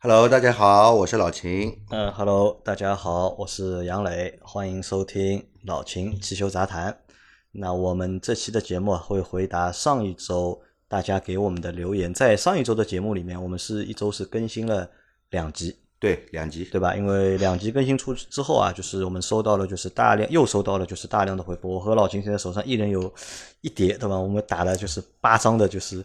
Hello，大家好，我是老秦。嗯，Hello，大家好，我是杨磊，欢迎收听老秦汽修杂谈。那我们这期的节目会回答上一周大家给我们的留言。在上一周的节目里面，我们是一周是更新了两集，对，两集，对吧？因为两集更新出之后啊，就是我们收到了就是大量又收到了就是大量的回复。我和老秦现在手上一人有一叠，对吧？我们打了就是八张的，就是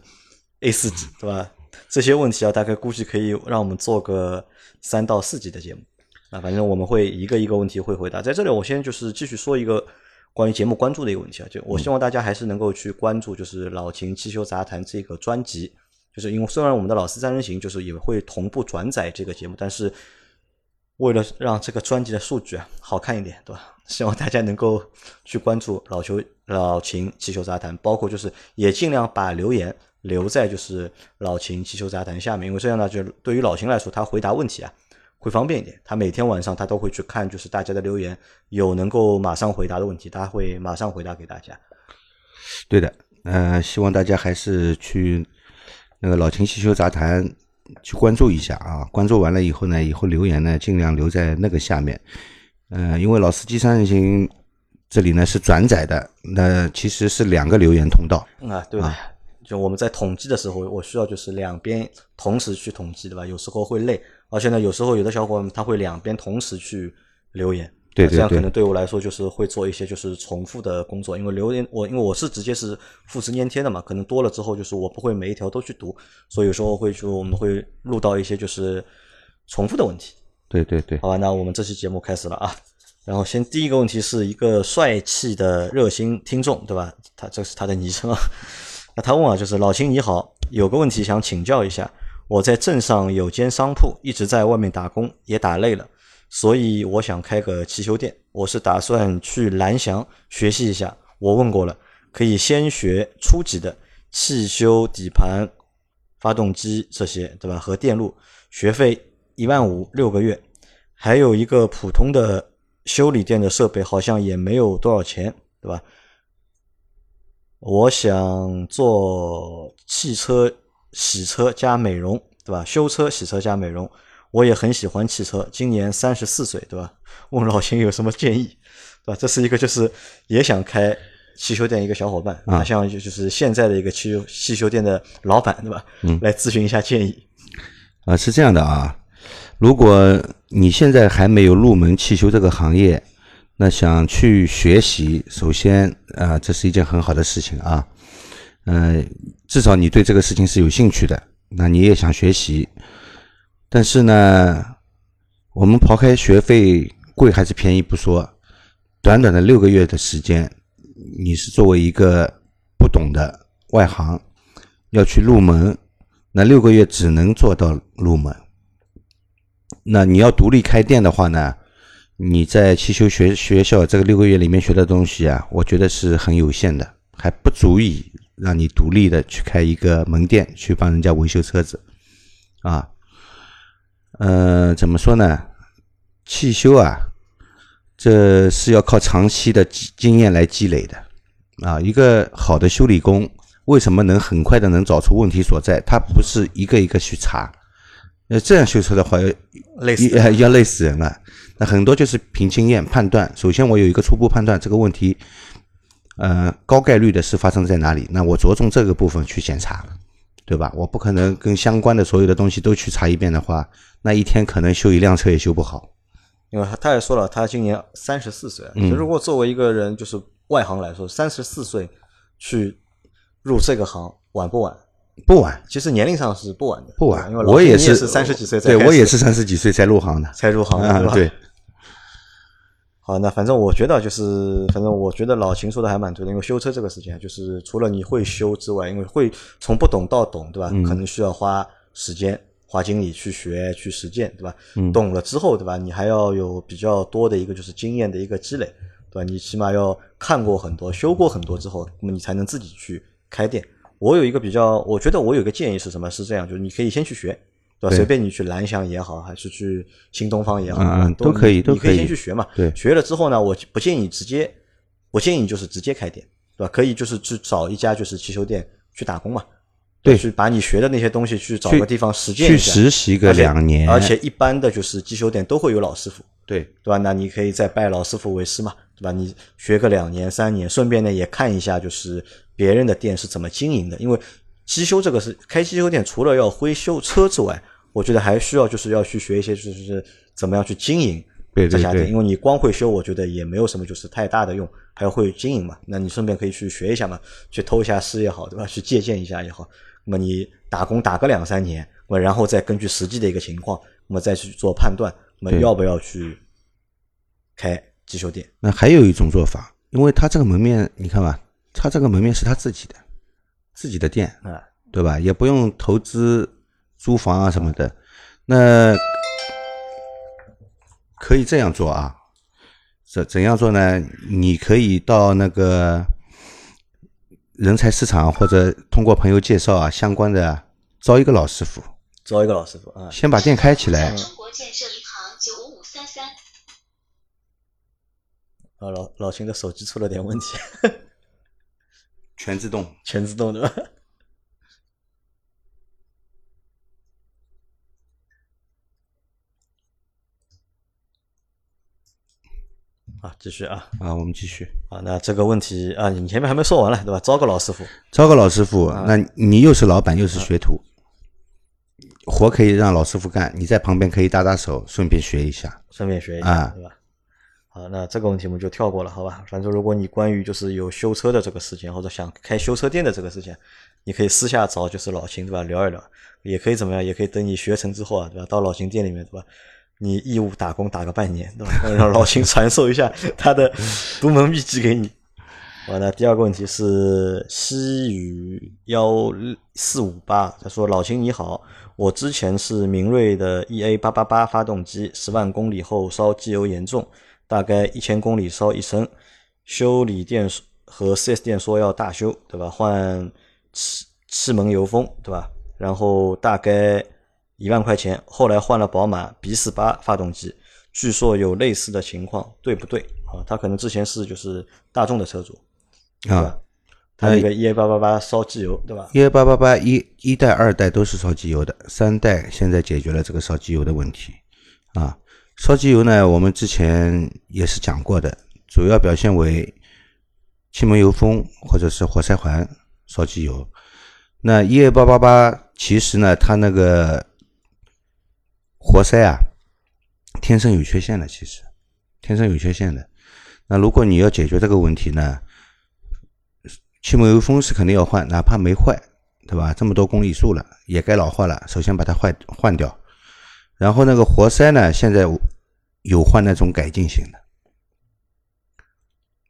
A 四纸，对吧？这些问题啊，大概估计可以让我们做个三到四集的节目啊。反正我们会一个一个问题会回答。在这里，我先就是继续说一个关于节目关注的一个问题啊，就我希望大家还是能够去关注，就是老秦汽修杂谈这个专辑。就是因为虽然我们的老四三人行就是也会同步转载这个节目，但是为了让这个专辑的数据啊好看一点，对吧？希望大家能够去关注老邱老秦汽修杂谈，包括就是也尽量把留言。留在就是老秦汽修杂谈下面，因为这样呢，就对于老秦来说，他回答问题啊会方便一点。他每天晚上他都会去看，就是大家的留言，有能够马上回答的问题，他会马上回答给大家。对的，呃，希望大家还是去那个老秦汽修杂谈去关注一下啊。关注完了以后呢，以后留言呢尽量留在那个下面。呃，因为老司机三人行这里呢是转载的，那其实是两个留言通道啊，对吧？就我们在统计的时候，我需要就是两边同时去统计，对吧？有时候会累，而且呢，有时候有的小伙伴他会两边同时去留言，对对对，这样可能对我来说就是会做一些就是重复的工作，因为留言我因为我是直接是复制粘贴的嘛，可能多了之后就是我不会每一条都去读，所以有时候会就我们会录到一些就是重复的问题。对对对，好吧，那我们这期节目开始了啊。然后先第一个问题是一个帅气的热心听众，对吧？他这是他的昵称啊。那他问啊，就是老秦你好，有个问题想请教一下。我在镇上有间商铺，一直在外面打工，也打累了，所以我想开个汽修店。我是打算去蓝翔学习一下。我问过了，可以先学初级的汽修、底盘、发动机这些，对吧？和电路，学费一万五六个月。还有一个普通的修理店的设备，好像也没有多少钱，对吧？我想做汽车洗车加美容，对吧？修车、洗车加美容，我也很喜欢汽车。今年三十四岁，对吧？问老秦有什么建议，对吧？这是一个就是也想开汽修店一个小伙伴啊，像就是现在的一个汽修汽修店的老板，对吧？嗯，来咨询一下建议。啊，是这样的啊，如果你现在还没有入门汽修这个行业。那想去学习，首先啊，这是一件很好的事情啊，嗯，至少你对这个事情是有兴趣的，那你也想学习，但是呢，我们抛开学费贵还是便宜不说，短短的六个月的时间，你是作为一个不懂的外行要去入门，那六个月只能做到入门，那你要独立开店的话呢？你在汽修学学校这个六个月里面学的东西啊，我觉得是很有限的，还不足以让你独立的去开一个门店，去帮人家维修车子，啊，呃，怎么说呢？汽修啊，这是要靠长期的经验来积累的，啊，一个好的修理工为什么能很快的能找出问题所在？他不是一个一个去查，呃，这样修车的话要累死，要累死人了。那很多就是凭经验判断。首先，我有一个初步判断，这个问题，呃，高概率的是发生在哪里？那我着重这个部分去检查，对吧？我不可能跟相关的所有的东西都去查一遍的话，那一天可能修一辆车也修不好。因为他也说了，他今年三十四岁。嗯。如果作为一个人就是外行来说，三十四岁去入这个行晚不晚？不晚。其实年龄上是不晚的。不晚。因为我也是三十几岁，对我也是三十几岁才入行的。才入行的，对。好，那反正我觉得就是，反正我觉得老秦说的还蛮对的，因为修车这个事情，就是除了你会修之外，因为会从不懂到懂，对吧？可能需要花时间、花精力去学、去实践，对吧？懂了之后，对吧？你还要有比较多的一个就是经验的一个积累，对吧？你起码要看过很多、修过很多之后，那么你才能自己去开店。我有一个比较，我觉得我有一个建议是什么？是这样，就是你可以先去学。对吧，随便你去蓝翔也好，还是去新东方也好，嗯都可以，都可以先去学嘛。对，学了之后呢，我不建议直接，我建议就是直接开店，对吧？可以就是去找一家就是汽修店去打工嘛，对去把你学的那些东西去找个地方实践去一下，实习个两年，而且一般的就是机修店都会有老师傅，对对吧？那你可以再拜老师傅为师嘛，对吧？你学个两年三年，顺便呢也看一下就是别人的店是怎么经营的，因为机修这个是开机修店，除了要会修车之外，我觉得还需要就是要去学一些就是怎么样去经营这家店，对因为你光会修，我觉得也没有什么就是太大的用，还要会经营嘛。那你顺便可以去学一下嘛，去偷一下师也好，对吧？去借鉴一下也好。那么你打工打个两三年，我然后再根据实际的一个情况，那么再去做判断，那么对要不要去开机修店？那还有一种做法，因为他这个门面，你看吧，他这个门面是他自己的，自己的店，啊，对吧？也不用投资租房啊什么的，那可以这样做啊。怎怎样做呢？你可以到那个人才市场或者通过朋友介绍啊，相关的招一个老师傅，招一个老师傅啊，先把店开起来。中国建设银行九五五三三。啊老老秦的手机出了点问题，全自动。全自动的吧？啊，继续啊啊，我们继续。啊，那这个问题啊，你前面还没说完了对吧？招个老师傅，招个老师傅，那你又是老板又是学徒，活可以让老师傅干，你在旁边可以搭搭手，顺便学一下。顺便学一下，啊对吧？好，那这个问题我们就跳过了，好吧？反正如果你关于就是有修车的这个事情，或者想开修车店的这个事情，你可以私下找就是老秦，对吧？聊一聊，也可以怎么样？也可以等你学成之后啊，对吧？到老秦店里面，对吧？你义务打工打个半年，对吧？让老秦 传授一下他的独门秘籍给你。好，那第二个问题是西语幺四五八，他说：“老秦你好，我之前是明锐的 EA 八八八发动机，十万公里后烧机油严重，大概一千公里烧一升，修理店和 4S 店说要大修，对吧？换气气门油封，对吧？然后大概一万块钱，后来换了宝马 B 四八发动机，据说有类似的情况，对不对？啊，他可能之前是就是大众的车主，对吧啊，？他那个 EA 八八八烧机油，对吧？？EA 八八八一一代、二代都是烧机油的，三代现在解决了这个烧机油的问题。啊，烧机油呢，我们之前也是讲过的，主要表现为气门油封或者是活塞环烧机油。那一二八八八其实呢，它那个活塞啊，天生有缺陷的，其实天生有缺陷的。那如果你要解决这个问题呢，气门油封是肯定要换，哪怕没坏，对吧？这么多公里数了，也该老化了。首先把它换换掉，然后那个活塞呢，现在有换那种改进型的，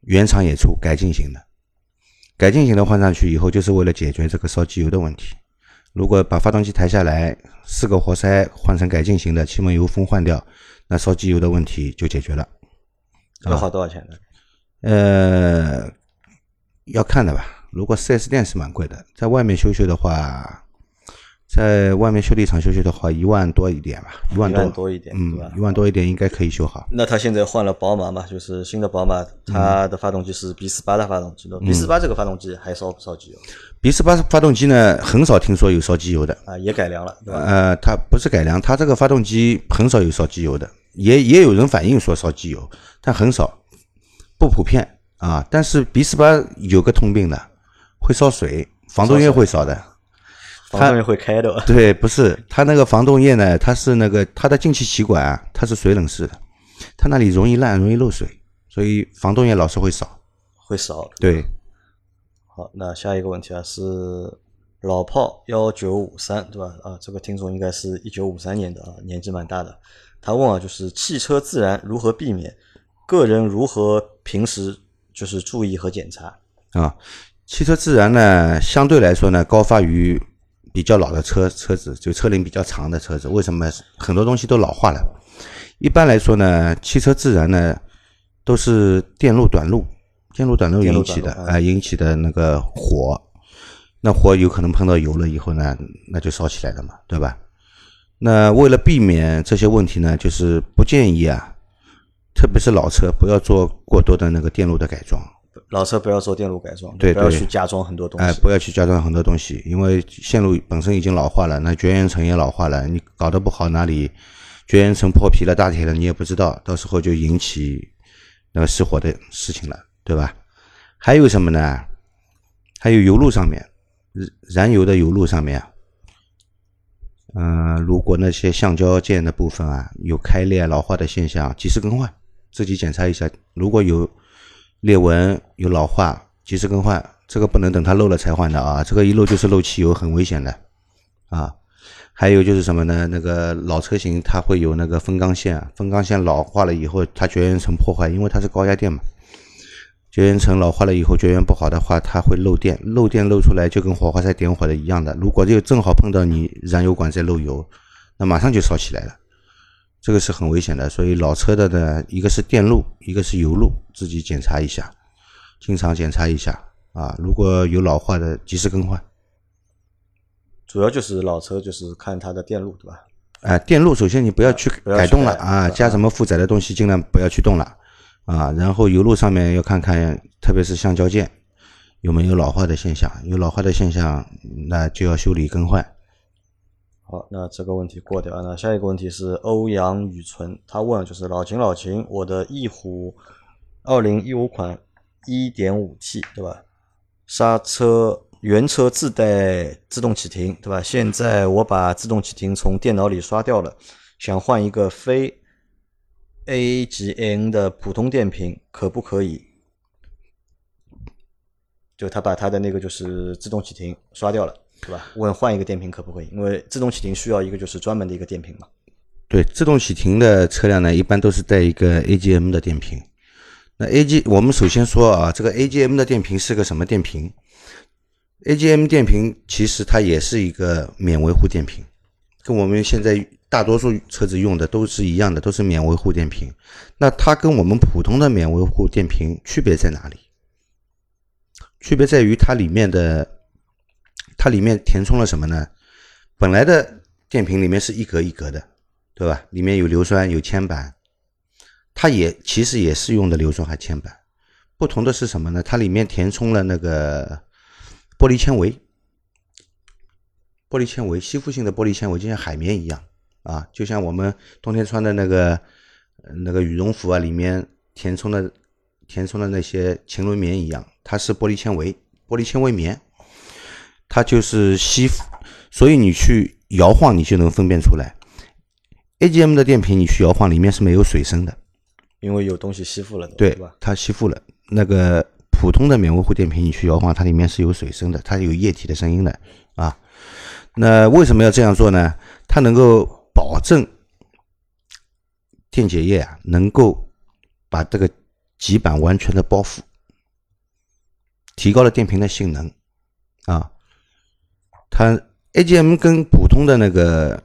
原厂也出改进型的。改进型的换上去以后，就是为了解决这个烧机油的问题。如果把发动机抬下来，四个活塞换成改进型的，气门油封换掉，那烧机油的问题就解决了。要花多少钱呢？呃，要看的吧。如果 4S 店是蛮贵的，在外面修修的话，在外面修理厂修修的话，一万多一点吧，一万一多，一点，嗯，一万多一点应该可以修好。那他现在换了宝马嘛，就是新的宝马，它的发动机是 B 四八的发动机的。B 四八这个发动机还烧不烧机油 B 四八发动机呢，很少听说有烧机油的。啊？也改良了，对吧？呃，它不是改良，它这个发动机很少有烧机油的，也也有人反映说烧机油，但很少，不普遍啊。但是 B 四八有个通病的，会烧水，防冻液会烧的。防冻液会开的吧？对，不是它那个防冻液呢，它是那个它的进气歧管啊，它是水冷式的，它那里容易烂，容易漏水，所以防冻液老是会少。会少。对，好，那下一个问题啊是老炮幺九五三对吧？啊，这个听众应该是一九五三年的啊，年纪蛮大的。他问啊，就是汽车自燃如何避免？个人如何平时就是注意和检查？啊，汽车自燃呢，相对来说呢，高发于比较老的车车子，就车龄比较长的车子。为什么？很多东西都老化了。一般来说呢，汽车自燃呢，都是电路短路，电路短路引起的啊、引起的那个火。那火有可能碰到油了以后呢，那就烧起来了嘛，对吧？那为了避免这些问题呢，就是不建议啊，特别是老车不要做过多的那个电路的改装。老车不要做电路改装，对对不要去加装很多东哎，西。不要去加装很多东西，因为线路本身已经老化了，那绝缘层也老化了，你搞得不好，哪里绝缘层破皮了、大铁了，你也不知道，到时候就引起那个失火的事情了，对吧？还有什么呢？还有油路上面，燃燃油的油路上面啊，嗯、如果那些橡胶件的部分啊有开裂、老化的现象，及时更换，自己检查一下。如果有裂纹、有老化，及时更换。这个不能等它漏了才换的啊，这个一漏就是漏汽油，很危险的啊。还有就是什么呢？那个老车型它会有那个分缸线，分缸线老化了以后，它绝缘层破坏，因为它是高压电嘛。绝缘层老化了以后，绝缘不好的话，它会漏电，漏电漏出来就跟火花塞点火的一样的。如果就正好碰到你燃油管在漏油，那马上就烧起来了，这个是很危险的。所以老车的呢，一个是电路，一个是油路，自己检查一下，经常检查一下啊。如果有老化的，及时更换。主要就是老车就是看它的电路，对吧？啊，电路首先你不要去不要去改动了啊，加什么负载的东西尽量不要去动了啊。然后油路上面要看看，特别是橡胶件有没有老化的现象，有老化的现象，那就要修理更换。好，那这个问题过掉。那下一个问题是欧阳雨纯，他问就是老秦老秦，我的翼虎二零一五款一点五 T 对吧？刹车原车自带自动启停对吧？现在我把自动启停从电脑里刷掉了，想换一个非 A 级 N 的普通电瓶，可不可以？就他把他的那个就是自动启停刷掉了，对吧？问换一个电瓶可不可以？因为自动启停需要一个就是专门的一个电瓶嘛。对，自动启停的车辆呢，一般都是带一个 AGM 的电瓶。那 AG，我们首先说啊，这个 AGM 的电瓶是个什么电瓶？AGM 电瓶其实它也是一个免维护电瓶，跟我们现在大多数车子用的都是一样的，都是免维护电瓶。那它跟我们普通的免维护电瓶区别在哪里？区别在于它里面的，它里面填充了什么呢？本来的电瓶里面是一格一格的，对吧？里面有硫酸，有铅板，它也其实也是用的硫酸和铅板，不同的是什么呢？它里面填充了那个玻璃纤维，玻璃纤维吸附性的玻璃纤维，就像海绵一样啊，就像我们冬天穿的那个那个羽绒服啊，里面填充的填充的那些禽纶棉一样，它是玻璃纤维，玻璃纤维棉，它就是吸附，所以你去摇晃，你就能分辨出来。AGM 的电瓶你去摇晃，里面是没有水声的，因为有东西吸附了对吧？它吸附了。那个普通的免维护电瓶你去摇晃，它里面是有水声的，它有液体的声音的啊。那为什么要这样做呢？它能够保证电解液啊能够把这个极板完全的包覆，提高了电瓶的性能啊。它 AGM 跟普通的那个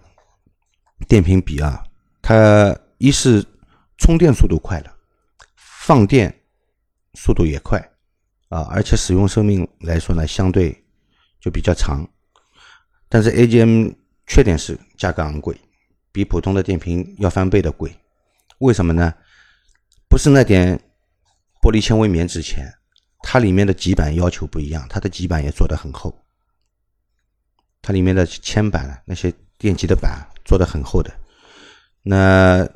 电瓶比啊，它一是充电速度快了，放电速度也快啊，而且使用寿命来说呢，相对就比较长。但是 AGM 缺点是价格昂贵，比普通的电瓶要翻倍的贵。为什么呢？不是那点玻璃纤维棉值钱，它里面的极板要求不一样，它的极板也做得很厚，它里面的铅板那些电极的板做得很厚的。那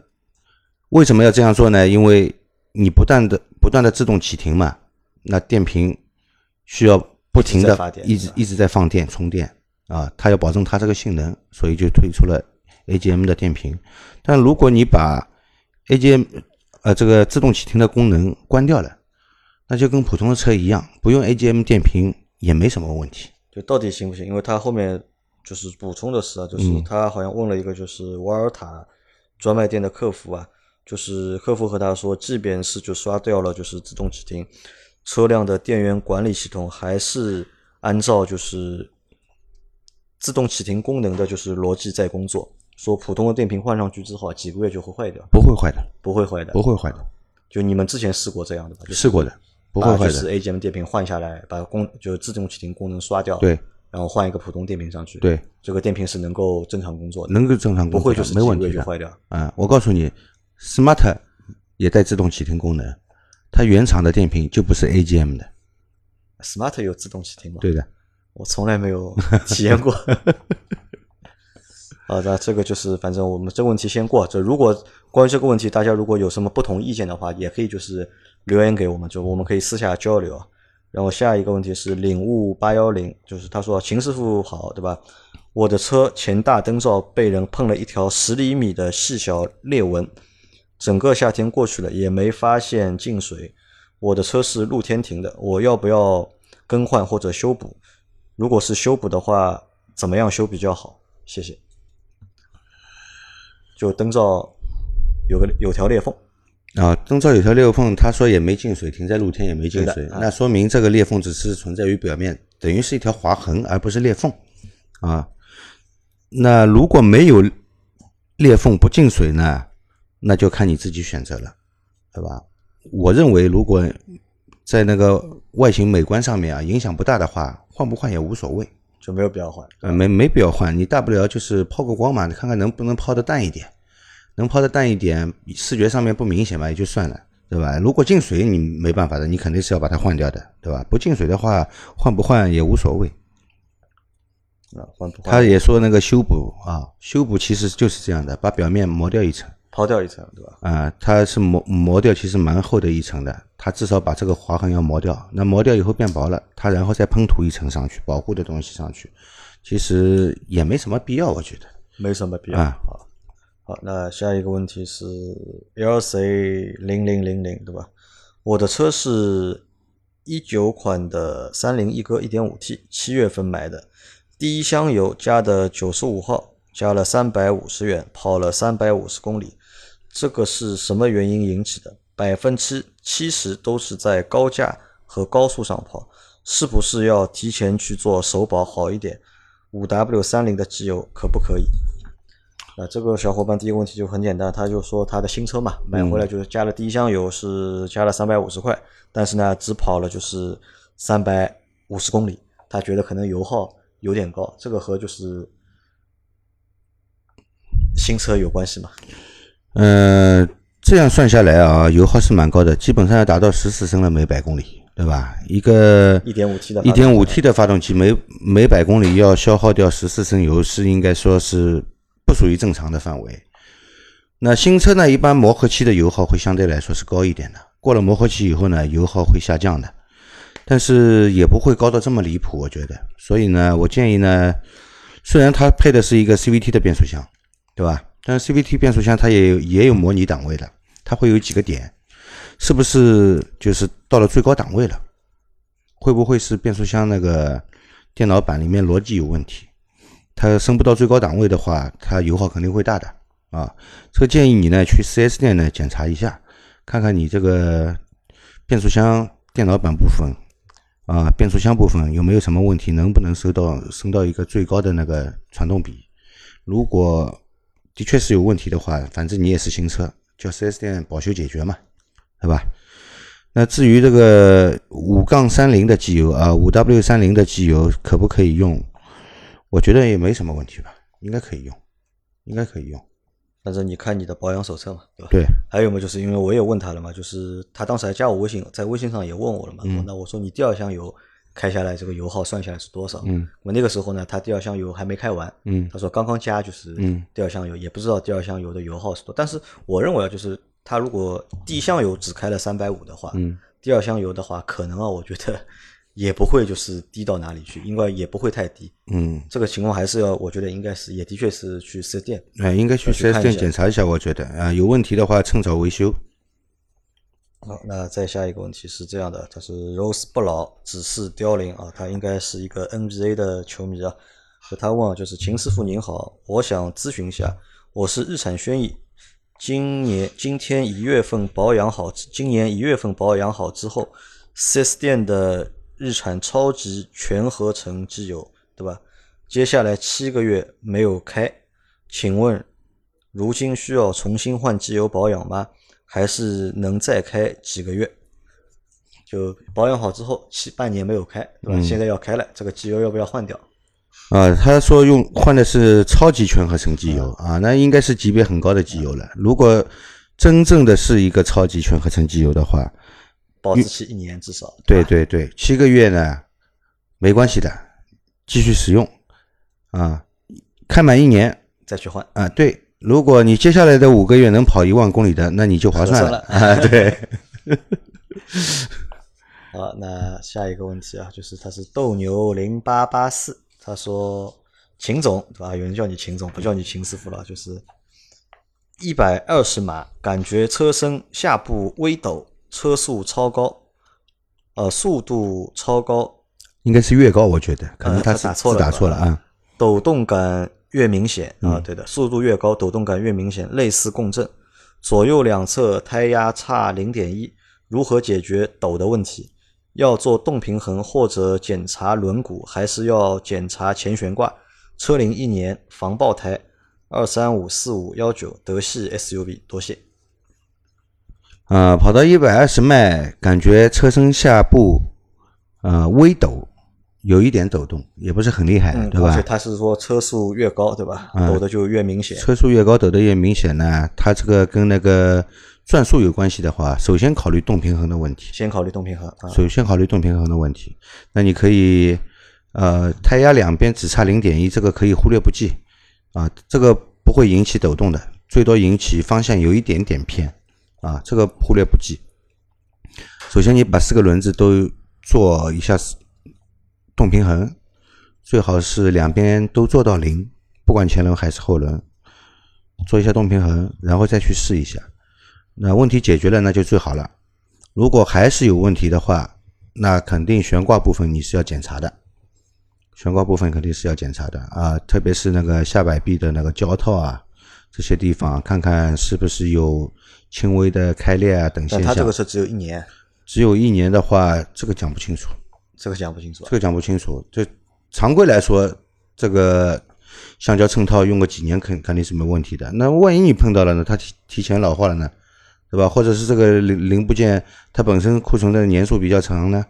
为什么要这样做呢？因为你不断的不断的自动启停嘛，那电瓶需要不停的一直一直在放电充电啊，它要保证它这个性能，所以就推出了 AGM 的电瓶。但如果你把 AGM 呃这个自动启停的功能关掉了，那就跟普通的车一样，不用 AGM 电瓶也没什么问题。就到底行不行？因为他后面就是补充的是啊，就是嗯他好像问了一个就是瓦尔塔专卖店的客服啊，就是客服和他说，即便是就刷掉了就是自动启停，车辆的电源管理系统还是按照就是自动启停功能的就是逻辑在工作。说普通的电瓶换上去之后啊，几个月就会坏掉，不会坏的，不会坏的，不会坏的，就你们之前试过这样的吧？就是试过的，不会坏的。是 AGM 电瓶换下来，把功就是自动启停功能刷掉，对，然后换一个普通电瓶上去，对，这个电瓶是能够正常工作的，能够正常工作不会就是几没问题的个月就坏掉。啊、我告诉你，Smart 也带自动启停功能，它原厂的电瓶就不是 AGM 的。Smart 有自动启停吗？对的，我从来没有体验过。好的，这个就是反正我们这个问题先过。就如果关于这个问题，大家如果有什么不同意见的话，也可以就是留言给我们，就我们可以私下交流。然后下一个问题是领悟八幺零，就是他说秦师傅好，对吧？我的车前大灯罩被人碰了一条十厘米的细小裂纹，整个夏天过去了也没发现进水。我的车是露天停的，我要不要更换或者修补？如果是修补的话，怎么样修比较好？谢谢。就灯罩有个有条裂缝，啊，灯罩有条裂缝，他说也没进水，停在露天也没进水，啊那说明这个裂缝只是存在于表面，等于是一条划痕，而不是裂缝啊。那如果没有裂缝不进水呢，那就看你自己选择了，对吧？我认为如果在那个外形美观上面啊影响不大的话，换不换也无所谓，就没有必要换。呃，没没必要换，你大不了就是抛个光嘛，你看看能不能抛的淡一点，能抛的淡一点，视觉上面不明显嘛，也就算了，对吧？如果进水你没办法的，你肯定是要把它换掉的，对吧？不进水的话，换不换也无所谓。啊，换不换？他也说那个修补啊，修补其实就是这样的，把表面磨掉一层抛掉一层，对吧？啊，它是磨磨掉，其实蛮厚的一层的，它至少把这个划痕要磨掉。那磨掉以后变薄了，它然后再喷涂一层上去，保护的东西上去，其实也没什么必要，我觉得。没什么必要。啊好，好，那下一个问题是 LC 零零零零，对吧？我的车是一九款的三菱一哥一点五 T，七月份买的，第一箱油加的九十五号，加了三百五十元，跑了三百五十公里。这个是什么原因引起的？百分之七十都是在高架和高速上跑，是不是要提前去做首保好一点？五 W 三零的机油可不可以？那这个小伙伴第一个问题就很简单，他就说他的新车嘛，买回来就是加了第一箱油是加了三百五十块，但是呢只跑了就是三百五十公里，他觉得可能油耗有点高，这个和就是新车有关系吗？呃，这样算下来啊，油耗是蛮高的，基本上要达到十四升了每百公里，对吧？一个一点五 T 的一点五 T 的发动机每每百公里要消耗掉十四升油，是应该说是不属于正常的范围。那新车呢，一般磨合期的油耗会相对来说是高一点的，过了磨合期以后呢，油耗会下降的，但是也不会高到这么离谱，我觉得。所以呢，我建议呢，虽然它配的是一个 CVT 的变速箱，对吧？但 CVT 变速箱它也有也有模拟档位的，它会有几个点，是不是就是到了最高档位了？会不会是变速箱那个电脑板里面逻辑有问题？它升不到最高档位的话，它油耗肯定会大的啊。这个建议你呢去 4S 店呢检查一下，看看你这个变速箱电脑板部分啊，变速箱部分有没有什么问题，能不能收到升到一个最高的那个传动比？如果的确是有问题的话，反正你也是新车，叫 4S 店保修解决嘛，对吧？那至于这个五杠三零的机油啊，五 W 三零的机油可不可以用？我觉得也没什么问题吧，应该可以用，应该可以用。反正你看你的保养手册嘛，对吧？对，还有嘛，就是因为我也问他了嘛，就是他当时还加我微信，在微信上也问我了嘛。嗯那我说你第二箱油开下来，这个油耗算下来是多少？嗯，我那个时候呢，他第二箱油还没开完，嗯他说刚刚加就是嗯第二箱油，也不知道第二箱油的油耗是多。但是我认为啊，就是他如果第一箱油只开了三百五的话，嗯，第二箱油的话，可能啊，我觉得也不会就是低到哪里去，应该也不会太低。嗯，这个情况还是要，我觉得应该是，也的确是去四 S 店哎，应该去要去 4S 店检查一下，我觉得啊，有问题的话趁早维修。好，那再下一个问题是这样的，他是 Rose 不老，只是凋零啊，他应该是一个 NBA 的球迷啊。他问啊，就是秦师傅您好，我想咨询一下，我是日产轩逸，今年今天一月份保养好，今年一月份保养好之后，4S 店的日产超级全合成机油，对吧？接下来七个月没有开，请问如今需要重新换机油保养吗？还是能再开几个月？就保养好之后，七半年没有开，对吧？嗯现在要开了，这个机油要不要换掉？啊，他说用换的是超级全合成机油啊，那应该是级别很高的机油了。如果真正的是一个超级全合成机油的话，保质期一年至少。对对对，七个月呢没关系的，继续使用啊，开满一年再去换。啊，对，如果你接下来的五个月能跑一万公里的，那你就划算了 啊，对。好，那下一个问题啊，就是他是斗牛零八八四，他说秦总对吧？有人叫你秦总，不叫你秦师傅了，就是一百二十码，感觉车身下部微抖，车速超高，呃，速度超高，应该是越高，我觉得可能呃他他是字打错了打错了啊。抖动感越明显啊，嗯对的，速度越高，抖动感越明显，类似共振。左右两侧胎压差零点一，如何解决抖的问题？要做动平衡或者检查轮毂，还是要检查前悬挂？车龄一年，防爆胎，二三五四五幺九，德系 SUV，多谢。啊，跑到一百二十迈，感觉车身下部呃微抖，有一点抖动，也不是很厉害，嗯，对吧？而且他是说车速越高，对吧？嗯抖的就越明显。车速越高，抖的越明显呢。它这个跟那个转速有关系的话，首先考虑动平衡的问题，先考虑动平衡啊，首先考虑动平衡的问题。那你可以呃胎压两边只差零点一，这个可以忽略不计啊，这个不会引起抖动的，最多引起方向有一点点偏啊，这个忽略不计。首先，你把四个轮子都做一下动平衡，最好是两边都做到零，不管前轮还是后轮，做一下动平衡，然后再去试一下。那问题解决了，那就最好了。如果还是有问题的话，那肯定悬挂部分你是要检查的，悬挂部分肯定是要检查的啊，特别是那个下摆臂的那个胶套啊，这些地方看看是不是有轻微的开裂啊等现象。但他这个车只有一年，只有一年的话，这个讲不清楚，这个讲不清楚这。个讲不清楚。这常规来说，这个橡胶衬套用个几年肯肯定是没问题的。那万一你碰到了呢？它提提前老化了呢，对吧？或者是这个零零部件它本身库存的年数比较长呢，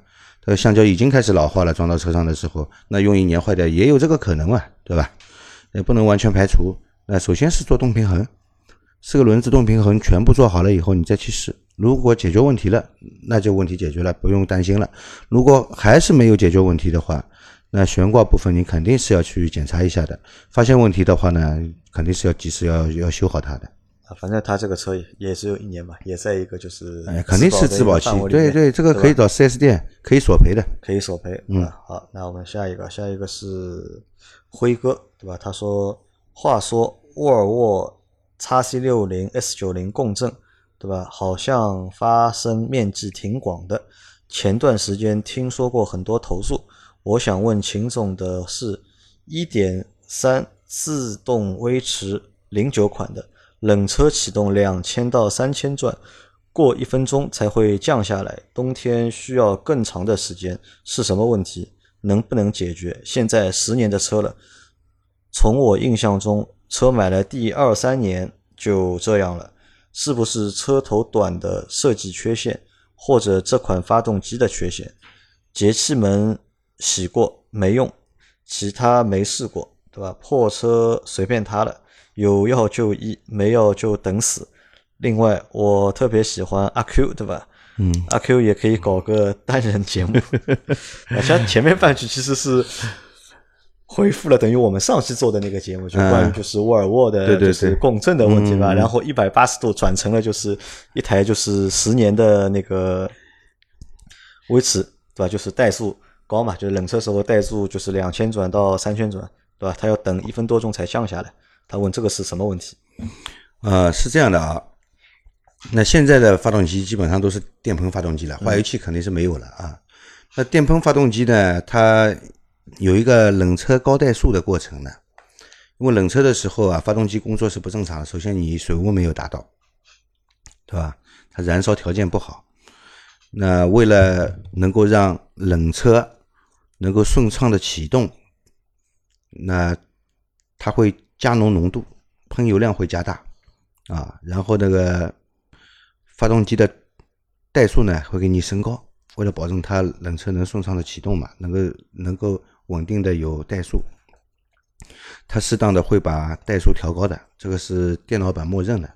这个橡胶已经开始老化了，装到车上的时候，那用一年坏掉也有这个可能嘛，对吧？也不能完全排除。那首先是做动平衡，四个轮子动平衡全部做好了以后，你再去试。如果解决问题了，那就问题解决了，不用担心了。如果还是没有解决问题的话，那悬挂部分你肯定是要去检查一下的。发现问题的话呢，肯定是要及时要要修好它的。啊，反正他这个车也也只有一年嘛，也在一个就是哎，肯定是质质保期对对，这个可以找 4S 店可以索赔的。可以索赔。嗯，好，那我们下一个，下一个是辉哥，对吧？他说，话说沃尔沃 x C 六零 S 九零共振，对吧？好像发生面积挺广的，前段时间听说过很多投诉。我想问秦总的是，一点三自动微驰零九款的冷车启动两千到三千转，过一分钟才会降下来，冬天需要更长的时间，是什么问题？能不能解决？现在十年的车了，从我印象中，车买了第二三年就这样了，是不是车头短的设计缺陷，或者这款发动机的缺陷？节气门洗过没用，其他没试过，对吧？破车随便他了，有药就医，没药就等死。另外，我特别喜欢阿 Q，对吧？嗯，阿 Q 也可以搞个单人节目。好像前面半句其实是回复了等于我们上期做的那个节目，就关于就是沃尔沃的就是对共振的问题吧。嗯然后一百八十度转成了就是一台就是十年的那个威驰，对吧？就是怠速高嘛，就是冷车时候怠速就是两千转到三千转，对吧？它要等一分多钟才降下来。他问这个是什么问题？呃，是这样的啊。那现在的发动机基本上都是电喷发动机了，化油器肯定是没有了啊。那电喷发动机呢，它有一个冷车高怠速的过程呢。因为冷车的时候啊，发动机工作是不正常的。首先你水温没有达到，对吧？它燃烧条件不好。那为了能够让冷车能够顺畅的启动，那它会加浓浓度，喷油量会加大啊，然后那个发动机的怠速呢会给你升高，为了保证它冷车能顺畅的启动嘛，能够能够稳定的有怠速，它适当的会把怠速调高的，这个是电脑版默认的。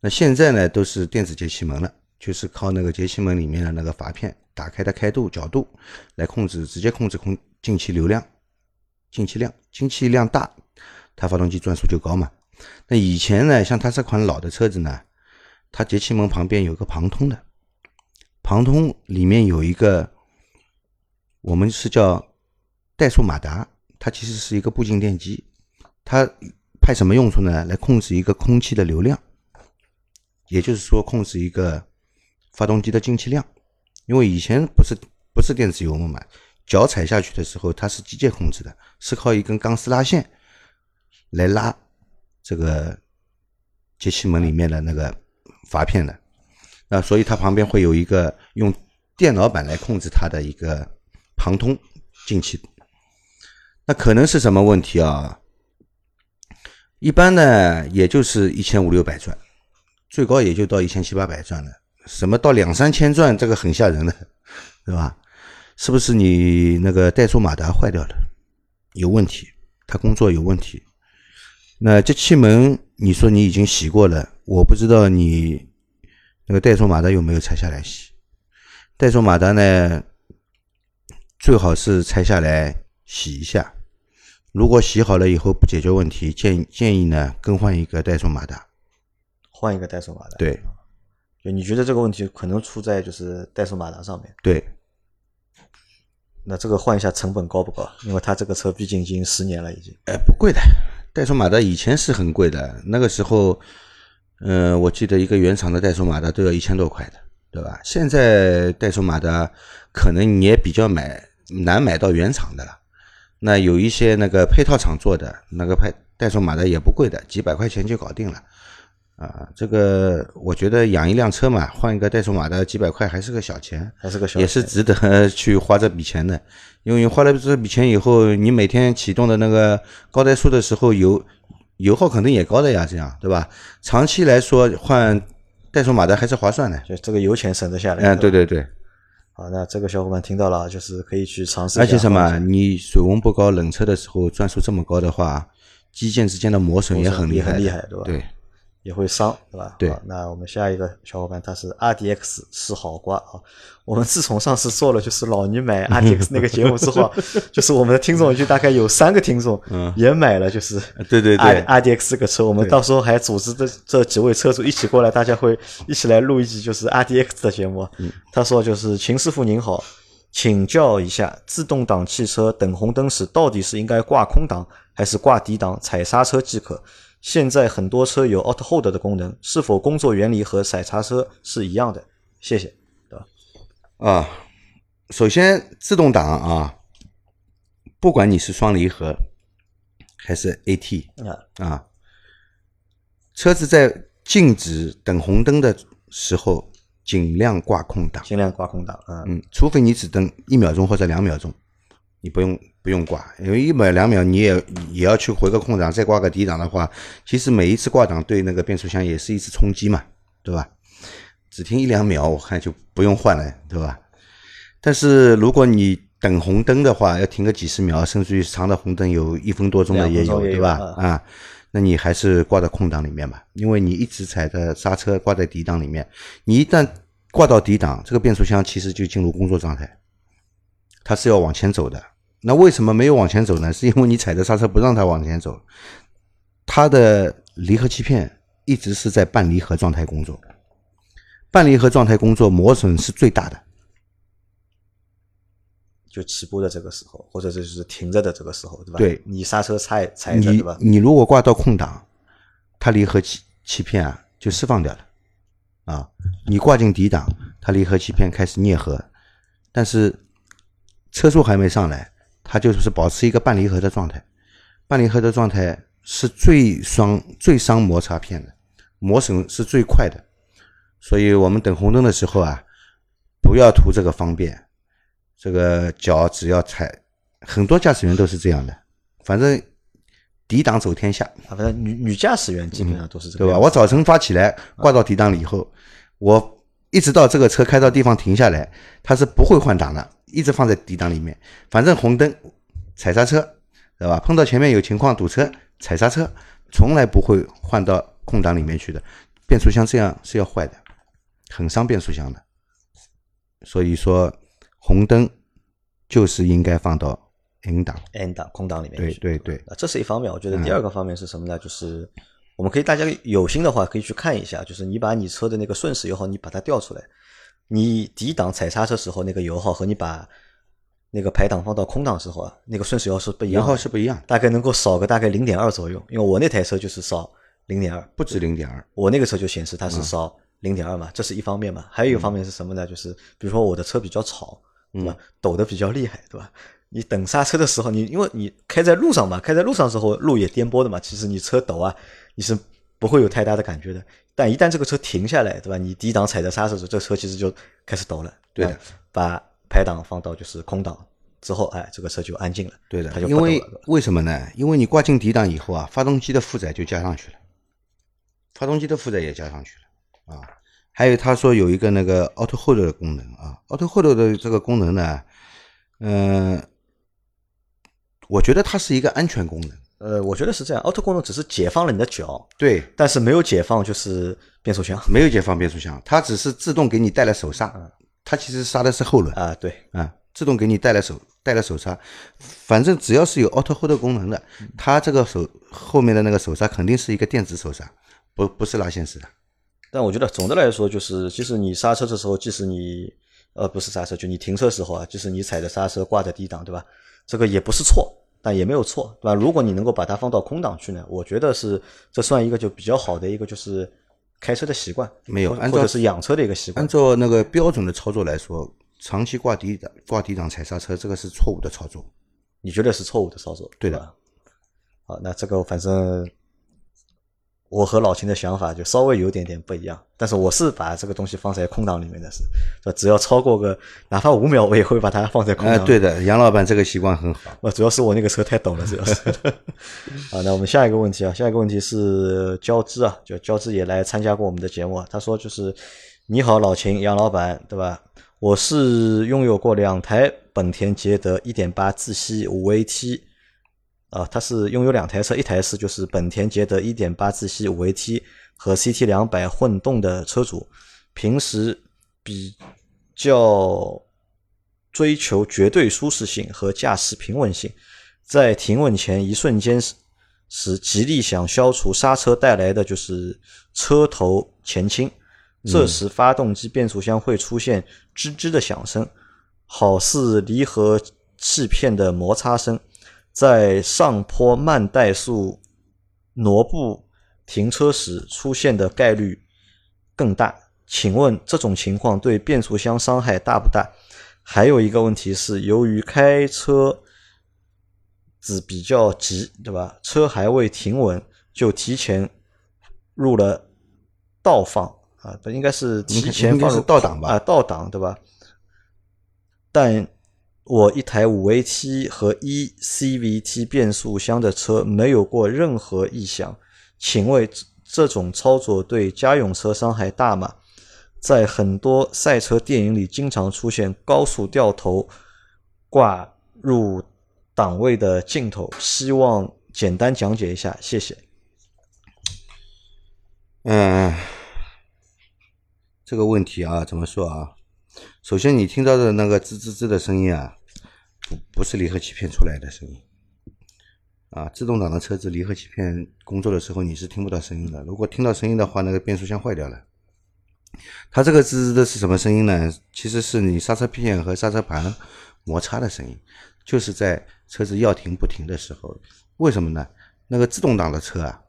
那现在呢都是电子节气门了就是靠那个节气门里面的那个阀片打开的开度、角度来控制，直接控制空进气流量、进气量。进气量大，它发动机转速就高嘛。那以前呢，像它这款老的车子呢，它节气门旁边有个旁通的，旁通里面有一个，我们是叫怠速马达，它其实是一个步进电机，它派什么用处呢？来控制一个空气的流量，也就是说控制一个发动机的进气量。因为以前不是不是电子油门嘛，脚踩下去的时候它是机械控制的，是靠一根钢丝拉线来拉这个节气门里面的那个阀片的。那所以它旁边会有一个用电脑板来控制它的一个旁通进气。那可能是什么问题啊？一般呢，也就是一千五六百转，最高也就到一千七八百转了。什么到两三千转，这个很吓人的，对吧？是不是你那个怠速马达坏掉了，有问题？它工作有问题？那节气门，你说你已经洗过了，我不知道你那个怠速马达有没有拆下来洗？怠速马达呢，最好是拆下来洗一下。如果洗好了以后不解决问题，建建议呢更换一个怠速马达，换一个怠速马达。对，就你觉得这个问题可能出在就是怠速马达上面？对。那这个换一下成本高不高？因为它这个车毕竟已经十年了，已经。哎，不贵的，怠速马达以前是很贵的，那个时候，嗯，我记得一个原厂的怠速马达都要一千多块的，对吧？现在怠速马达可能你也比较买难买到原厂的了。那有一些那个配套厂做的那个配怠速马的也不贵的，几百块钱就搞定了。啊，这个我觉得养一辆车嘛，换一个怠速马的几百块还是个小钱，还是个小也是值得去花这笔钱的。因为花了这笔钱以后，你每天启动的那个高怠速的时候，油油耗肯定也高的呀，这样对吧？长期来说换怠速马的还是划算的，就这个油钱省得下来。嗯，对对对。好，那这个小伙伴听到了，就是可以去尝试。而且什么，你水温不高，冷车的时候转速这么高的话，机件之间的磨损也很厉害，厉害，对吧？对。也会伤，对吧？对。那我们下一个小伙伴他是 RDX 是好瓜啊！我们自从上次做了就是老倪买 RDX 那个节目之后，就是我们的听众就大概有三个听众也买了，就是对对对 RDX 这个车，我们到时候还组织这这几位车主一起过来，大家会一起来录一集就是 RDX 的节目。他说就是秦师傅您好，请教一下，自动挡汽车等红灯时到底是应该挂空挡还是挂低档踩刹车即可？现在很多车有 Auto Hold 的功能，是否工作原理和踩刹车是一样的？谢谢？啊，首先自动挡啊，不管你是双离合还是 AT 啊啊，车子在静止等红灯的时候，尽量挂空档，尽量挂空档啊，嗯，除非你只等一秒钟或者两秒钟，你不用。不用挂，因为一秒两秒你也也要去回个空档，再挂个低档的话，其实每一次挂档对那个变速箱也是一次冲击嘛，对吧？只停一两秒，我看就不用换了，对吧？但是如果你等红灯的话，要停个几十秒，甚至于长的红灯有一分多钟的也有，对吧？啊，那你还是挂在空档里面吧，因为你一直踩着刹车挂在低档里面，你一旦挂到底档，这个变速箱其实就进入工作状态，它是要往前走的。那为什么没有往前走呢？是因为你踩着刹车不让它往前走，它的离合器片一直是在半离合状态工作，半离合状态工作磨损是最大的。就起步的这个时候，或者就是停着的这个时候，对吧？对，你刹车踩踩着，对吧？你如果挂到空档，它离合器器片啊就释放掉了，啊，你挂进底档，它离合器片开始啮合，但是车速还没上来。它就是保持一个半离合的状态，半离合的状态是最伤最伤摩擦片的，磨损是最快的。所以我们等红灯的时候啊，不要图这个方便，这个脚只要踩，很多驾驶员都是这样的，反正抵档走天下。啊，反正女女驾驶员基本上都是这个，对吧？我早晨发起来挂到底档了以后，我一直到这个车开到地方停下来，它是不会换挡的。一直放在底档里面，反正红灯踩刹车，对吧？碰到前面有情况堵车，踩刹车，从来不会换到空档里面去的。变速箱这样是要坏的，很伤变速箱的。所以说，红灯就是应该放到 N 档。N 档空档里面对去。对对，啊，这是一方面。我觉得嗯第二个方面是什么呢？就是我们可以大家有心的话，可以去看一下，就是你把你车的那个顺时油耗，你把它调出来，你低档踩刹车时候那个油耗和你把那个排档放到空档时候啊，那个顺时油耗是不一油样油，耗是不一样的，大概能够少个大概零点二左右。因为我那台车就是少零点二，不止零点二。我那个车就显示它嗯是少零点二嘛，这是一方面嘛。还有一个方面是什么呢？就是比如说我的车比较吵，对嗯吧？抖得比较厉害，对吧？你等刹车的时候，你因为你开在路上嘛，开在路上的时候路也颠簸的嘛，其实你车抖啊，你是不会有太大的感觉的。但一旦这个车停下来，对吧？你低档踩着刹车的时候，这车其实就开始抖了。对的把排档放到就是空档之后，哎，这个车就安静了。对的它就，不因为为什么呢？因为你挂进底档以后啊，发动机的负载就加上去了，发动机的负载也加上去了啊。还有他说有一个那个 Auto Hold 的功能啊，Auto Hold 的这个功能呢，嗯、我觉得它是一个安全功能。呃，我觉得是这样，Auto 功能只是解放了你的脚，对，但是没有解放就是变速箱没有解放变速箱，它只是自动给你带来手刹，它其实刹的是后轮啊。对，啊，自动给你带来手带来手刹，反正只要是有 Auto Hold 功能的，它这个手后面的那个手刹肯定是一个电子手刹，不不是拉线式的。但我觉得总的来说，就是即使你刹车的时候，即使你呃不是刹车，就你停车时候啊，即使你踩着刹车挂在低档，对吧？这个也不是错，但也没有错，对吧？如果你能够把它放到空档去呢，我觉得是这算一个就比较好的一个就是开车的习惯，没有按照或者是养车的一个习惯按。照那个标准的操作来说，长期挂低档挂低档踩刹车，这个是错误的操作。你觉得是错误的操作？对的吧。好，那这个反正我和老秦的想法就稍微有点点不一样，但是我是把这个东西放在空档里面的是，只要超过个哪怕五秒，我也会把它放在空档。哎，对的，杨老板这个习惯很好。我主要是我那个车太抖了，主要是。好，那我们下一个问题啊，下一个问题是交织啊，就交织也来参加过我们的节目啊。他说就是，你好，老秦，杨老板，对吧？我是拥有过两台本田捷德一点八自吸五 AT。啊它是拥有两台车一台是就是本田杰德一点八自吸五 at 和 ct 两百混动的车主平时比较追求绝对舒适性和驾驶平稳性在停稳前一瞬间时极力想消除刹车带来的就是车头前倾这时发动机变速箱会出现吱吱的响声好似离合器片的摩擦声在上坡慢怠速挪步停车时出现的概率更大。请问这种情况对变速箱伤害大不大？还有一个问题是，由于开车子比较急，对吧？车还未停稳就提前入了倒放啊，不应该是提前放入倒档吧啊，倒档对吧？但我一台五 AT 和一 CVT 变速箱的车没有过任何异响，请问这这种操作对家用车伤害大吗？在很多赛车电影里，经常出现高速掉头挂入档位的镜头，希望简单讲解一下，谢谢。嗯，这个问题啊，怎么说啊？首先，你听到的那个吱吱吱的声音啊，不不是离合器片出来的声音啊。自动挡的车子离合器片工作的时候，你是听不到声音的。如果听到声音的话，那个变速箱坏掉了。它这个吱吱的是什么声音呢？其实是你刹车片和刹车盘摩擦的声音，就是在车子要停不停的时候。为什么呢？那个自动挡的车啊，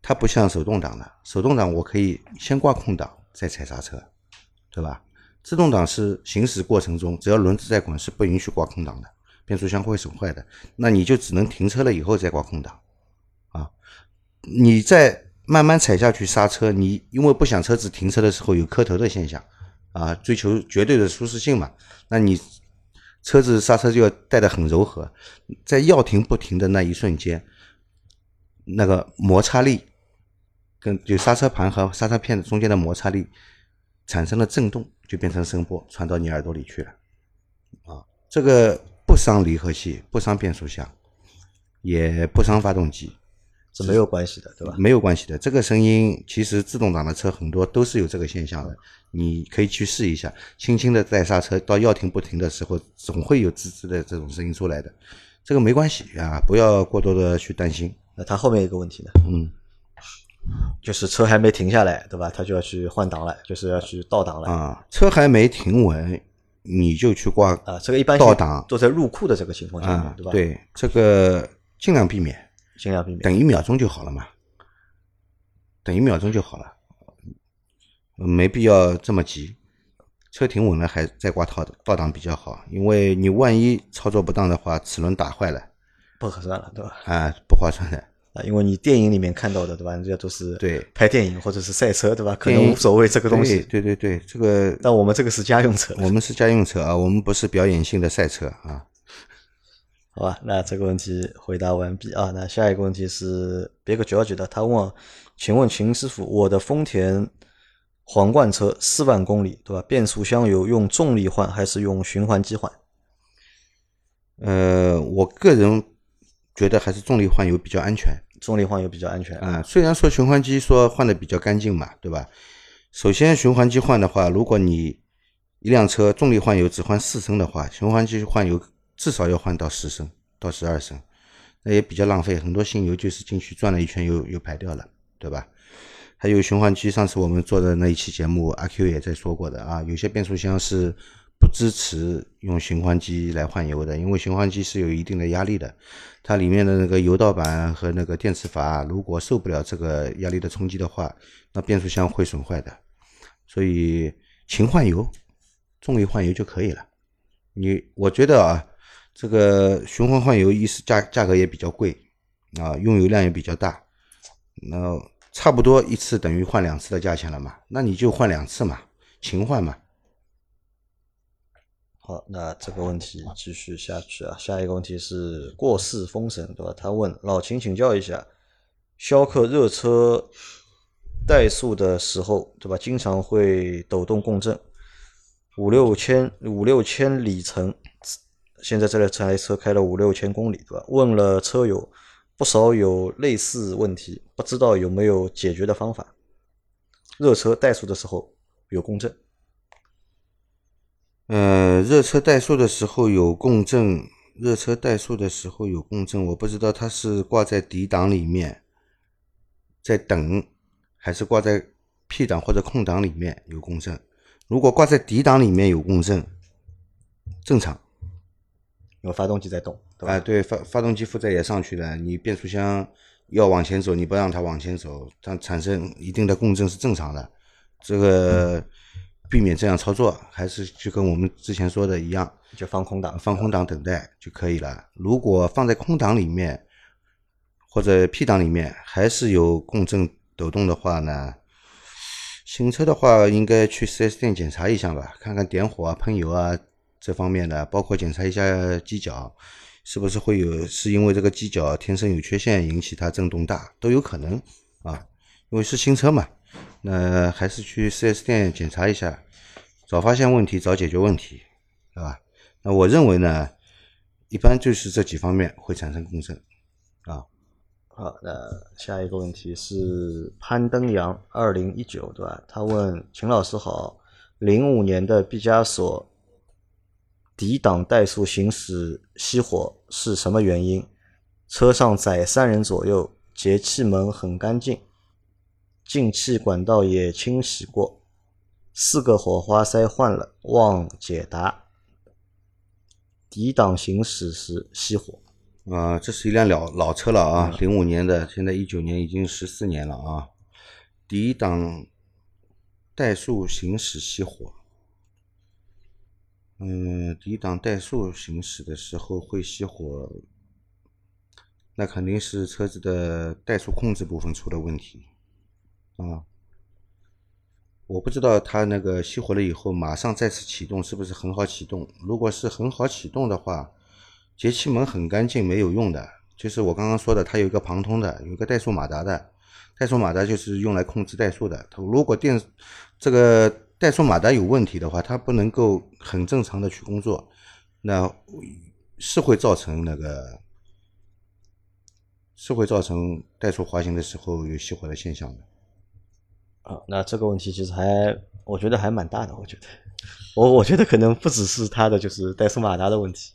它不像手动挡的，手动挡我可以先挂空档再踩刹车，对吧？自动挡是行驶过程中只要轮子在滚是不允许挂空档的，变速箱会损坏的，那你就只能停车了以后再挂空档，啊，你在慢慢踩下去刹车，你因为不想车子停车的时候有磕头的现象，啊，追求绝对的舒适性嘛，那你车子刹车就要带的很柔和，在要停不停的那一瞬间，那个摩擦力跟就刹车盘和刹车片中间的摩擦力产生了震动，就变成声波传到你耳朵里去了。啊，这个不伤离合器，不伤变速箱，也不伤发动机，是没有关系的，对吧？没有关系的，这个声音其实自动挡的车很多都是有这个现象的，你可以去试一下，轻轻的带刹车，到要停不停的时候，总会有吱吱的这种声音出来的，这个没关系啊，不要过多的去担心。那它后面一个问题呢？嗯，就是车还没停下来，对吧？他就要去换挡了，就是要去倒档了。啊，车还没停稳，你就去挂啊，这个一般倒档都在入库的这个情况下对吧？，对，这个尽量避免。尽量避免。等一秒钟就好了嘛，等一秒钟就好了，没必要这么急。车停稳了还再挂套倒档比较好，因为你万一操作不当的话，齿轮打坏了不合算了，对吧？啊，不划算的。啊，因为你电影里面看到的，对吧？人家都是对拍电影或者是赛车，对吧？可能无所谓这个东西，对对对对，这个 但我们这个是家用车，我们是家用车啊，我们不是表演性的赛车啊。好吧？那这个问题回答完毕啊。那下一个问题是别个九幺九的，他问：请问秦师傅，我的丰田皇冠车四万公里，对吧？变速箱油用重力换还是用循环机换？呃，我个人觉得还是重力换油比较安全。重力换油比较安全啊、虽然说循环机说换的比较干净嘛，对吧？首先循环机换的话，如果你一辆车重力换油只换四升的话，循环机换油至少要换到十升到十二升，那也比较浪费。很多新油就是进去转了一圈又又排掉了，对吧？还有循环机，上次我们做的那一期节目，阿 Q 也在说过的啊，有些变速箱是不支持用循环机来换油的，因为循环机是有一定的压力的，它里面的那个油道板和那个电磁阀如果受不了这个压力的冲击的话，那变速箱会损坏的。所以勤换油，重力换油就可以了。你我觉得啊，这个循环换油一是价价格也比较贵啊，用油量也比较大，那差不多一次等于换两次的价钱了嘛，那你就换两次嘛，勤换嘛。好，那这个问题继续下去啊。下一个问题是过世封神，对吧？他问老秦请教一下，逍客热车怠速的时候，对吧？经常会抖动共振，五六千五六千里程，现在这台车开了五六千公里，对吧？问了车友，不少有类似问题，不知道有没有解决的方法。热车怠速的时候有共振。呃，热车怠速的时候有共振，热车怠速的时候有共振，我不知道它是挂在 D 档里面在等，还是挂在 P 档或者空档里面有共振。如果挂在 D 档里面有共振，正常。有发动机在动，对吧？啊，对，发发动机负载也上去了，你变速箱要往前走，你不让它往前走，它产生一定的共振是正常的。这个避免这样操作，还是就跟我们之前说的一样，就放空档，放空档等待就可以了。如果放在空档里面或者 P 档里面还是有共振抖动的话呢，新车的话应该去 4S 店检查一下吧，看看点火啊、喷油啊这方面的，包括检查一下机脚是不是会有是因为这个机脚天生有缺陷引起它震动大，都有可能啊，因为是新车嘛。那还是去 4S 店检查一下，早发现问题，早解决问题，对吧？那我认为呢，一般就是这几方面会产生共振啊。好，那下一个问题是潘登阳二零一九对吧？他问秦老师好，零五年的毕加索抵挡怠速行驶熄火是什么原因？车上载三人左右，节气门很干净，进气管道也清洗过，四个火花塞换了，望解答。抵档行驶时熄火，啊、这是一辆老老车了啊，零五年的，现在一九年已经十四年了啊。第一档怠速行驶熄火，嗯，第一档怠速行驶的时候会熄火，那肯定是车子的怠速控制部分出了问题啊。我不知道它那个熄火了以后马上再次启动是不是很好启动？如果是很好启动的话，节气门很干净没有用的。就是我刚刚说的，它有一个旁通的，有一个怠速马达的，怠速马达就是用来控制怠速的。它如果电这个怠速马达有问题的话，它不能够很正常的去工作，那是会造成那个是会造成怠速滑行的时候有熄火的现象的。啊，那这个问题其实还，我觉得还蛮大的。我觉得，我我觉得可能不只是它的就是怠速马达的问题。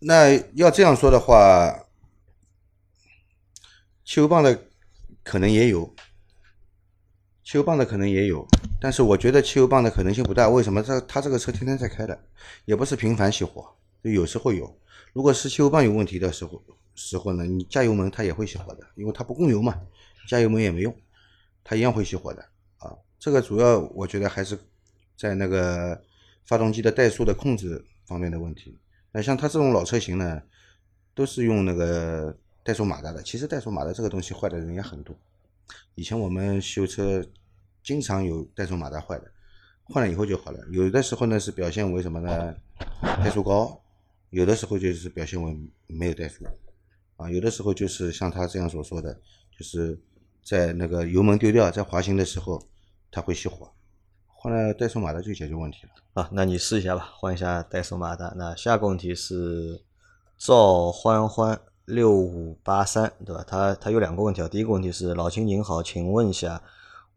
那要这样说的话，汽油泵的可能也有，汽油泵的可能也有，但是我觉得汽油泵的可能性不大。为什么？这它这个车天天在开的，也不是频繁熄火，就有时候有。如果是汽油泵有问题的时候，时候呢，你加油门它也会熄火的，因为它不供油嘛，加油门也没用，它一样会熄火的。这个主要我觉得还是在那个发动机的怠速的控制方面的问题。那像它这种老车型呢，都是用那个怠速马达的。其实怠速马达这个东西坏的人也很多。以前我们修车经常有怠速马达坏的，换了以后就好了。有的时候呢是表现为什么呢？怠速高，有的时候就是表现为没有怠速。啊，有的时候就是像他这样所说的，就是在那个油门丢掉，在滑行的时候它会熄火。换了怠速马达就解决问题了。啊，那你试一下吧，换一下怠速马达。那下个问题是赵欢欢六五八三，对吧？他他有两个问题啊。第一个问题是老秦您好，请问一下，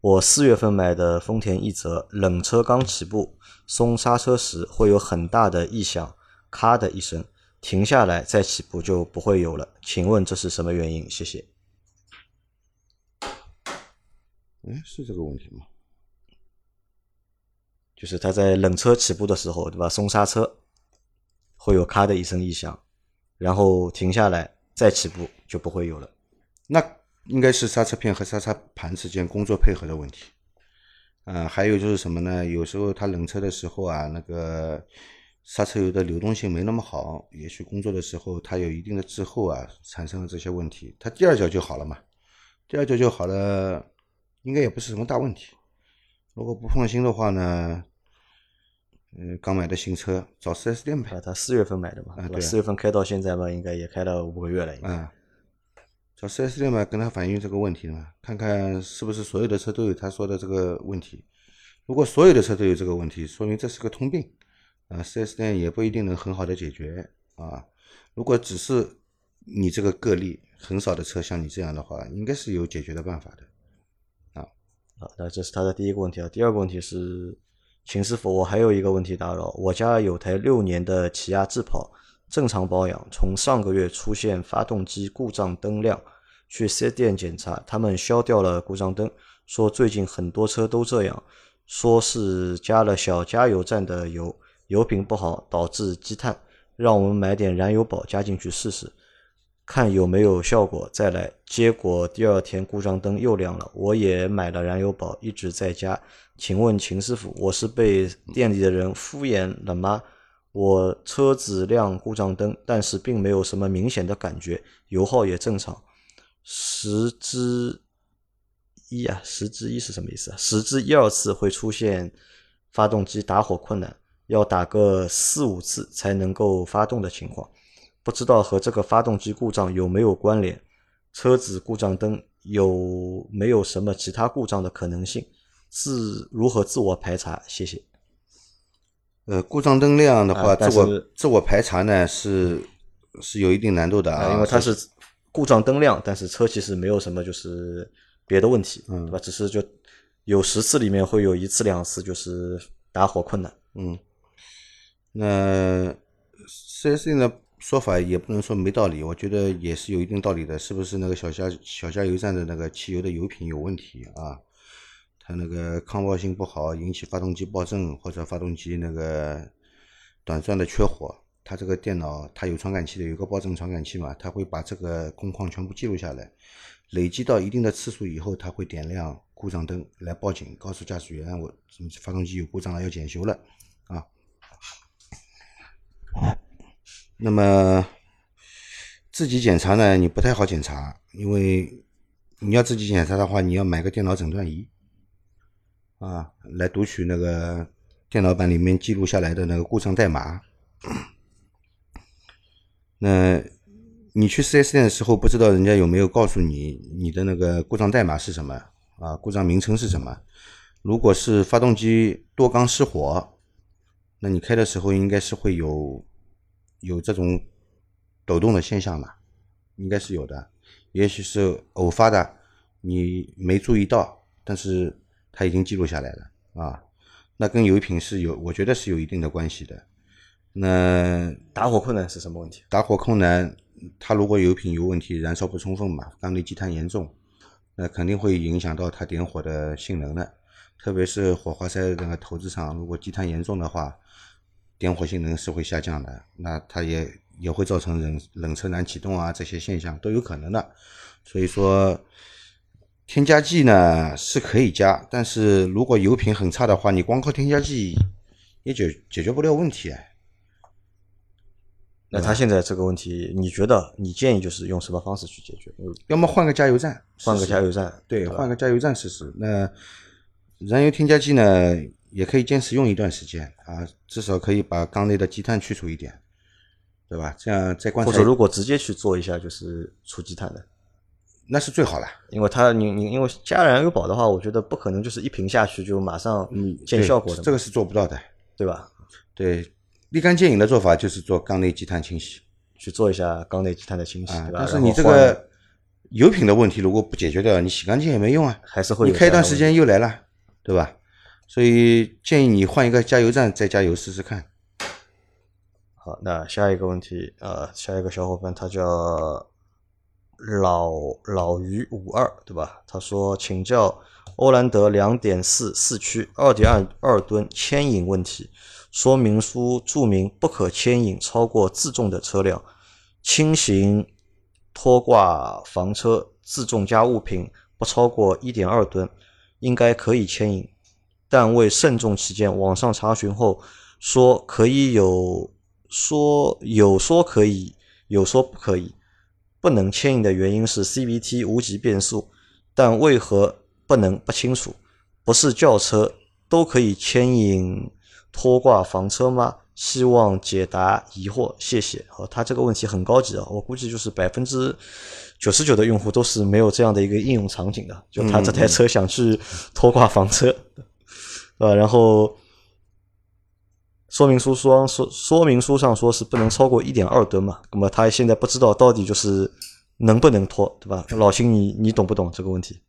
我四月份买的丰田奕泽，冷车刚起步，松刹车时会有很大的异响，咔的一声，停下来再起步就不会有了。请问这是什么原因？谢谢。哎，是这个问题吗？就是它在冷车起步的时候，对吧？松刹车会有咔的一声异响，然后停下来再起步就不会有了。那应该是刹车片和刹车盘之间工作配合的问题。嗯，还有就是什么呢？有时候它冷车的时候啊，那个刹车油的流动性没那么好，也许工作的时候它有一定的滞后啊，产生了这些问题。它第二脚就好了嘛，第二脚就好了，应该也不是什么大问题。如果不放心的话呢？嗯，刚买的新车，找四 S 店呗。啊，他四月份买的嘛，四月份开到现在嘛，应该也开了五个月了。应该啊，找四 S 店嘛，跟他反映这个问题嘛，看看是不是所有的车都有他说的这个问题。如果所有的车都有这个问题，说明这是个通病。啊，四 S 店也不一定能很好的解决啊。如果只是你这个个例，很少的车像你这样的话，应该是有解决的办法的。啊，那这是他的第一个问题啊。第二个问题是，秦师傅，我还有一个问题打扰。我家有台六年的起亚智跑，正常保养，从上个月出现发动机故障灯亮，去四 S 店检查，他们消掉了故障灯，说最近很多车都这样，说是加了小加油站的油，油品不好导致积碳，让我们买点燃油宝加进去试试。看有没有效果再来。结果第二天故障灯又亮了，我也买了燃油宝，一直在加。请问秦师傅，我是被店里的人敷衍了吗？我车子亮故障灯，但是并没有什么明显的感觉，油耗也正常。十之一啊，十之一是什么意思啊？十之一二次会出现发动机打火困难，要打个四五次才能够发动的情况。不知道和这个发动机故障有没有关联？车子故障灯有没有什么其他故障的可能性？自如何自我排查？谢谢。呃，故障灯亮的话，啊自我自我排查呢是是有一定难度的啊，因为它是故障灯亮，但是车其实没有什么就是别的问题，嗯对吧？只是就有十次里面会有一次两次就是打火困难。嗯，那四 S 店的说法也不能说没道理，我觉得也是有一定道理的。是不是那个小加小加油站的那个汽油的油品有问题啊？那个抗爆性不好，引起发动机爆震或者发动机那个短暂的缺火，它这个电脑它有传感器的，有个爆震传感器嘛，它会把这个工况全部记录下来，累积到一定的次数以后，它会点亮故障灯来报警，告诉驾驶员我发动机有故障了，要检修了啊。那么自己检查呢，你不太好检查，因为你要自己检查的话，你要买个电脑诊断仪啊，来读取那个电脑版里面记录下来的那个故障代码。那你去 4S 店的时候，不知道人家有没有告诉你你的那个故障代码是什么啊？故障名称是什么？如果是发动机多缸失火，那你开的时候应该是会有有这种抖动的现象嘛，应该是有的。也许是偶发的，你没注意到，但是它已经记录下来了啊。那跟油品是有，我觉得是有一定的关系的。那打火困难是什么问题？打火困难，它如果油品有问题，燃烧不充分嘛，缸内积碳严重，那肯定会影响到它点火的性能的。特别是火花塞那个头子上，如果积碳严重的话，点火性能是会下降的。那它也也会造成冷冷车难启动啊，这些现象都有可能的。所以说，添加剂呢是可以加，但是如果油品很差的话，你光靠添加剂也解解决不了问题啊。那他现在这个问题，你觉得你建议就是用什么方式去解决？要么换个加油站，换个加油站，对，吧换个加油站试试。那燃油添加剂呢，也可以坚持用一段时间啊，至少可以把缸内的积碳去除一点，对吧？这样再或者，如果直接去做一下，就是除积碳的，那是最好了。因为它你你因为加燃油宝的话，我觉得不可能就是一瓶下去就马上见效果的嘛，这个是做不到的。对吧？对，立竿见影的做法就是做缸内积碳清洗去做一下缸内积碳的清洗，啊对。吧？但是你这个油品的问题如果不解决掉，你洗干净也没用啊。还是会你开一段时间又来了，对吧？所以建议你换一个加油站再加油试试看。好，那下一个问题，呃，下一个小伙伴他叫老老于五二，对吧？他说请教欧蓝德两点四四驱二点二二吨牵引问题，说明书注明不可牵引超过自重的车辆，轻型拖挂房车自重加物品不超过一点二吨，应该可以牵引。但为慎重起见，网上查询后说可以有说有说可以，有说不可以。不能牵引的原因是 CVT 无级变速，但为何不能不清楚？不是轿车都可以牵引拖挂房车吗？希望解答疑惑，谢谢。哦，他这个问题很高级啊，我估计就是百分之九十九的用户都是没有这样的一个应用场景的，就他这台车想去拖挂房车，对 吧？然后说明书说说说明书上说是不能超过一点二吨嘛，那么他现在不知道到底就是能不能拖，对吧？老邢，你你懂不懂这个问题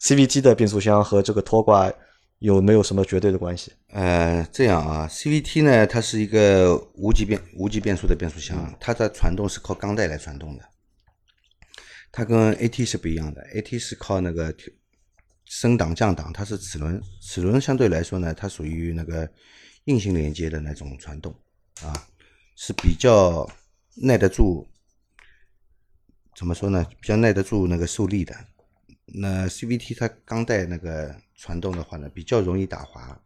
？CVT 的变速箱和这个拖挂有没有什么绝对的关系？呃，这样啊，CVT 呢，它是一个无级变无级变速的变速箱，它的传动是靠钢带来传动的。它跟 AT 是不一样的，AT 是靠那个升档降档，它是齿轮，齿轮相对来说呢，它属于那个硬性连接的那种传动啊，是比较耐得住，怎么说呢？比较耐得住那个受力的。那 CVT 它钢带那个传动的话呢，比较容易打滑，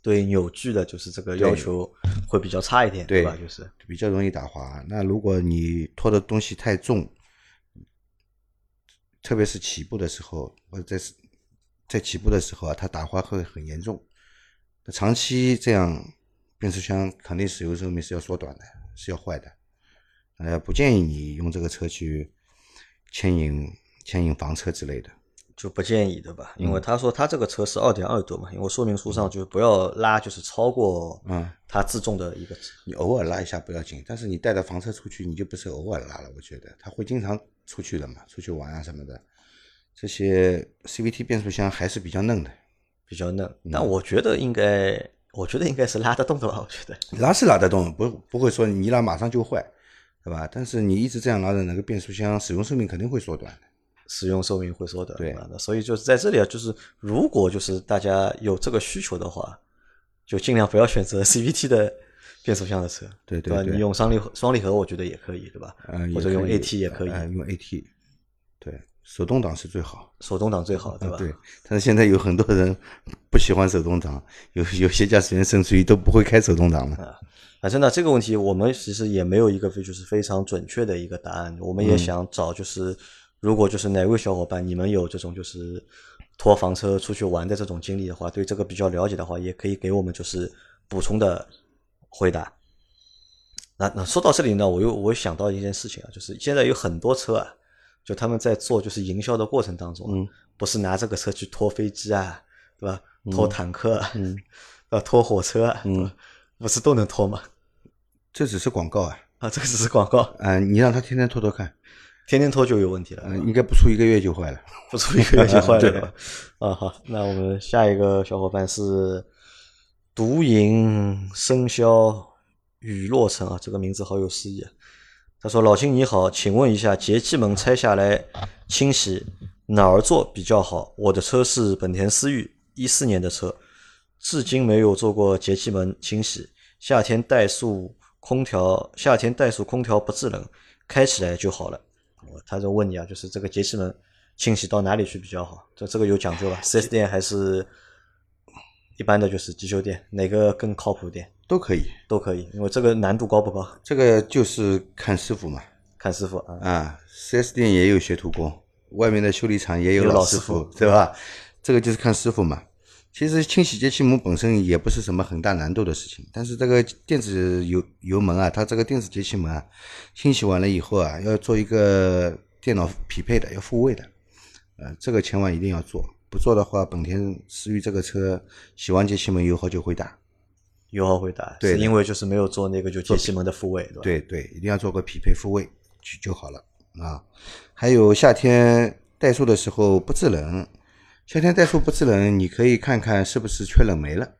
对扭矩的，就是这个要求会比较差一点，对吧？就是比较容易打滑。那如果你拖的东西太重，特别是起步的时候，或者在在起步的时候啊，它打滑会很严重。那长期这样，变速箱肯定使用寿命是要缩短的，是要坏的。呃，不建议你用这个车去牵引牵引房车之类的。就不建议，对吧？因嗯为他说他这个车是二点二吨嘛，因为说明书上就是不要拉，就是超过嗯它自重的一个你偶尔拉一下不要紧，但是你带着房车出去，你就不是偶尔拉了。我觉得他会经常出去的嘛，出去玩啊什么的。这些 CVT 变速箱还是比较嫩的，比较嫩，嗯但我觉得应该，我觉得应该是拉得动的吧？我觉得拉是拉得动，不不会说你一拉马上就坏，对吧？但是你一直这样拉着，那个变速箱使用寿命肯定会缩短的。使用寿命会缩短，对？那所以就是在这里啊，就是如果就是大家有这个需求的话，就尽量不要选择 CVT 的变速箱的车，吧？对对对你用双离合双离合，我觉得也可以，对吧？嗯，或者用 AT 也可以，呃用 AT，对，手动挡是最好。手动挡最好，对吧？啊对，但是现在有很多人不喜欢手动挡，有有些驾驶员甚至于都不会开手动挡了。反正呢，这个问题我们其实也没有一个非就是非常准确的一个答案。我们嗯也想找就是，如果就是哪位小伙伴你们有这种就是拖房车出去玩的这种经历的话，对这个比较了解的话，也可以给我们就是补充的回答。那那说到这里呢，我又我想到一件事情啊，就是现在有很多车啊，就他们在做就是营销的过程当中啊，嗯不是拿这个车去拖飞机啊，对吧？拖坦克啊，嗯啊，拖火车啊，嗯不是都能拖吗？这只是广告啊，啊，这个只是广告。啊、你让他天天拖拖看，天天拖就有问题了，呃，应该不出一个月就坏了。不出一个月就坏了？啊，好，那我们下一个小伙伴是独饮生肖雨落成啊，这个名字好有诗意啊。他说：“老秦你好，请问一下，节气门拆下来清洗哪儿做比较好？我的车是本田思域，一四年的车，至今没有做过节气门清洗。夏天怠速空调，夏天怠速空调不制冷，开起来就好了。他就问你啊，就是这个节气门清洗到哪里去比较好？这这个有讲究吧？4S 店还是一般的就是机修店，哪个更靠谱点？都可以，都可以，因为这个难度高不高？这个就是看师傅嘛。看师傅啊。啊，4S 店也有学徒工，外面的修理厂也有有老师师傅对吧？这个就是看师傅嘛。其实清洗节气门本身也不是什么很大难度的事情，但是这个电子油油门啊，它这个电子节气门啊，清洗完了以后啊，要做一个电脑匹配的，要复位的，呃，这个千万一定要做，不做的话，本田思域这个车洗完节气门油耗就会大。油耗会大，对是因为就是没有做那个就节气门的复位，对吧？对对，一定要做个匹配复位就就好了啊。还有夏天怠速的时候不制冷，夏天怠速不制冷，你可以看看是不是缺冷媒了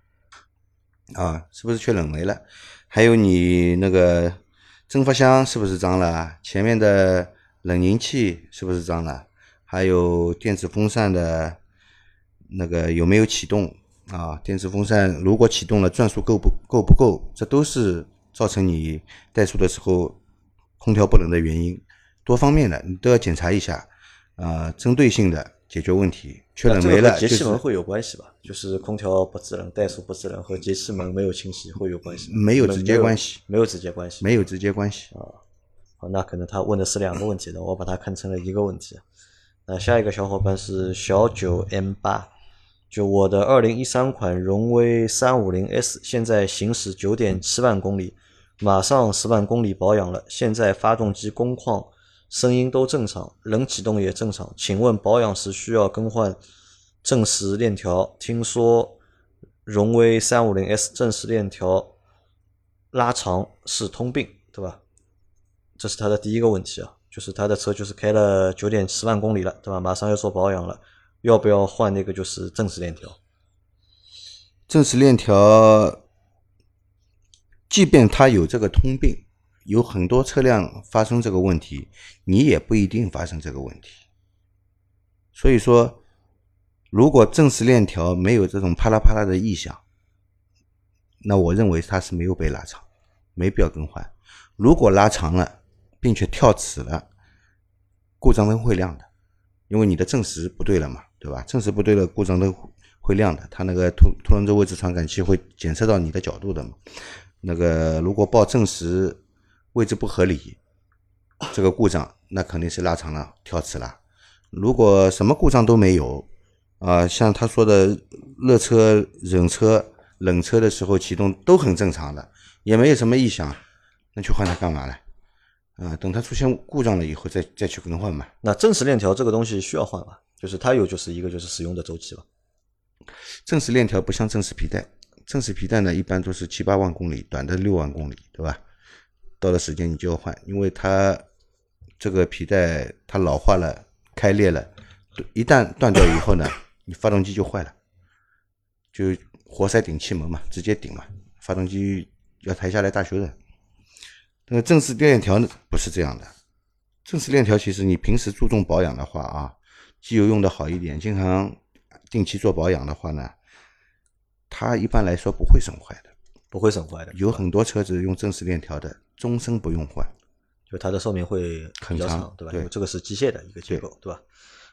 啊？是不是缺冷媒了？还有你那个蒸发箱是不是脏了？前面的冷凝器是不是脏了？还有电子风扇的那个有没有启动啊？电子风扇如果启动了，转速够不够不够？这都是造成你怠速的时候空调不冷的原因，多方面的你都要检查一下，啊、针对性的解决问题。缺冷这媒了，节气门会有关系吧？就是空调不制冷、怠速不制冷和节气门没有清洗会有关系？没有直接关系，没有直接关系。没有直接关系啊。好，那可能他问的是两个问题的，我把它看成了一个问题。那下一个小伙伴是小九 M 八，就我的二零一三款荣威三五零 S，现在行驶九点七万公里，马上十万公里保养了，现在发动机工况、声音都正常，冷启动也正常。请问保养时需要更换正时链条？听说荣威三五零 S 正时链条拉长是通病，对吧？这是他的第一个问题啊，就是他的车就是开了九点七万公里了，对吧？马上要做保养了，要不要换那个就是正时链条？正时链条，即便它有这个通病，有很多车辆发生这个问题，你也不一定发生这个问题。所以说，如果正时链条没有这种啪啦啪啦的异响，那我认为它是没有被拉长，没必要更换。如果拉长了，并且跳齿了，故障灯会亮的，因为你的正时不对了嘛，对吧？正时不对了，故障灯会亮的，它那个凸凸轮轴位置传感器会检测到你的角度的嘛。那个如果报正时位置不合理，这个故障那肯定是拉长了、跳齿了。如果什么故障都没有，啊、像他说的热车、冷车、冷车的时候启动都很正常的，也没有什么异响，那去换它干嘛呢？啊、等它出现故障了以后再再去更换嘛。那正时链条这个东西需要换吗？就是它有就是一个就是使用的周期吧。正时链条不像正时皮带，正时皮带呢一般都是七八万公里，短的六万公里，对吧？到了时间你就要换，因为它这个皮带它老化了、开裂了，一旦断掉以后呢，你发动机就坏了，就活塞顶气门嘛，直接顶嘛，发动机要抬下来大修的。那个正时链条呢不是这样的，正时链条其实你平时注重保养的话啊，机油用的好一点，经常定期做保养的话呢，它一般来说不会损坏的。不会损坏的，有很多车子用正时链条的，终身不用换。就它的寿命会比很长较长，对吧？对因为这个是机械的一个结构，对吧？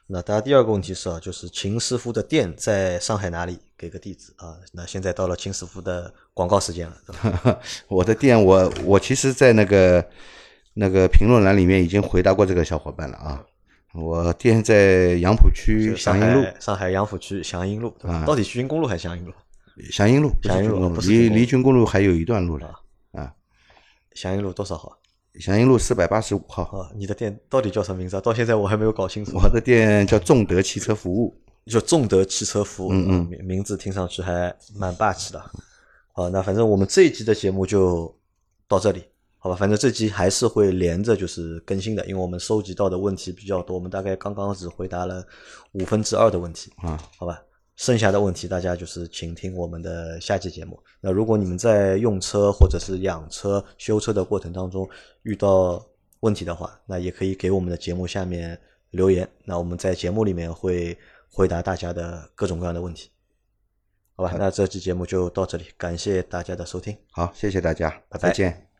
那大家第二个问题是啊，就是秦师傅的店在上海哪里？给个地址啊。那现在到了秦师傅的广告时间了，对吧？我的店，我我其实，在那个那个评论栏里面已经回答过这个小伙伴了啊。我店在杨浦区祥英路，上海杨浦区祥英路，对吧？啊到底徐云公路还是祥英路？祥英路，祥英路离离军公路还有一段路了啊。祥英路多少号？祥英路四百八十五号，啊，你的店到底叫什么名字啊？到现在我还没有搞清楚。我的店叫众德汽车服务。叫众德汽车服务，嗯名字听上去还蛮霸气的。好，那反正我们这一集的节目就到这里，好吧，反正这期还是会连着就是更新的，因为我们收集到的问题比较多，我们大概刚刚只回答了五分之二的问题啊，好吧，剩下的问题大家就是请听我们的下期节目。那如果你们在用车或者是养车、修车的过程当中遇到问题的话，那也可以给我们的节目下面留言，那我们在节目里面会回答大家的各种各样的问题。好吧，那这期节目就到这里，感谢大家的收听。好，谢谢大家，拜拜再见。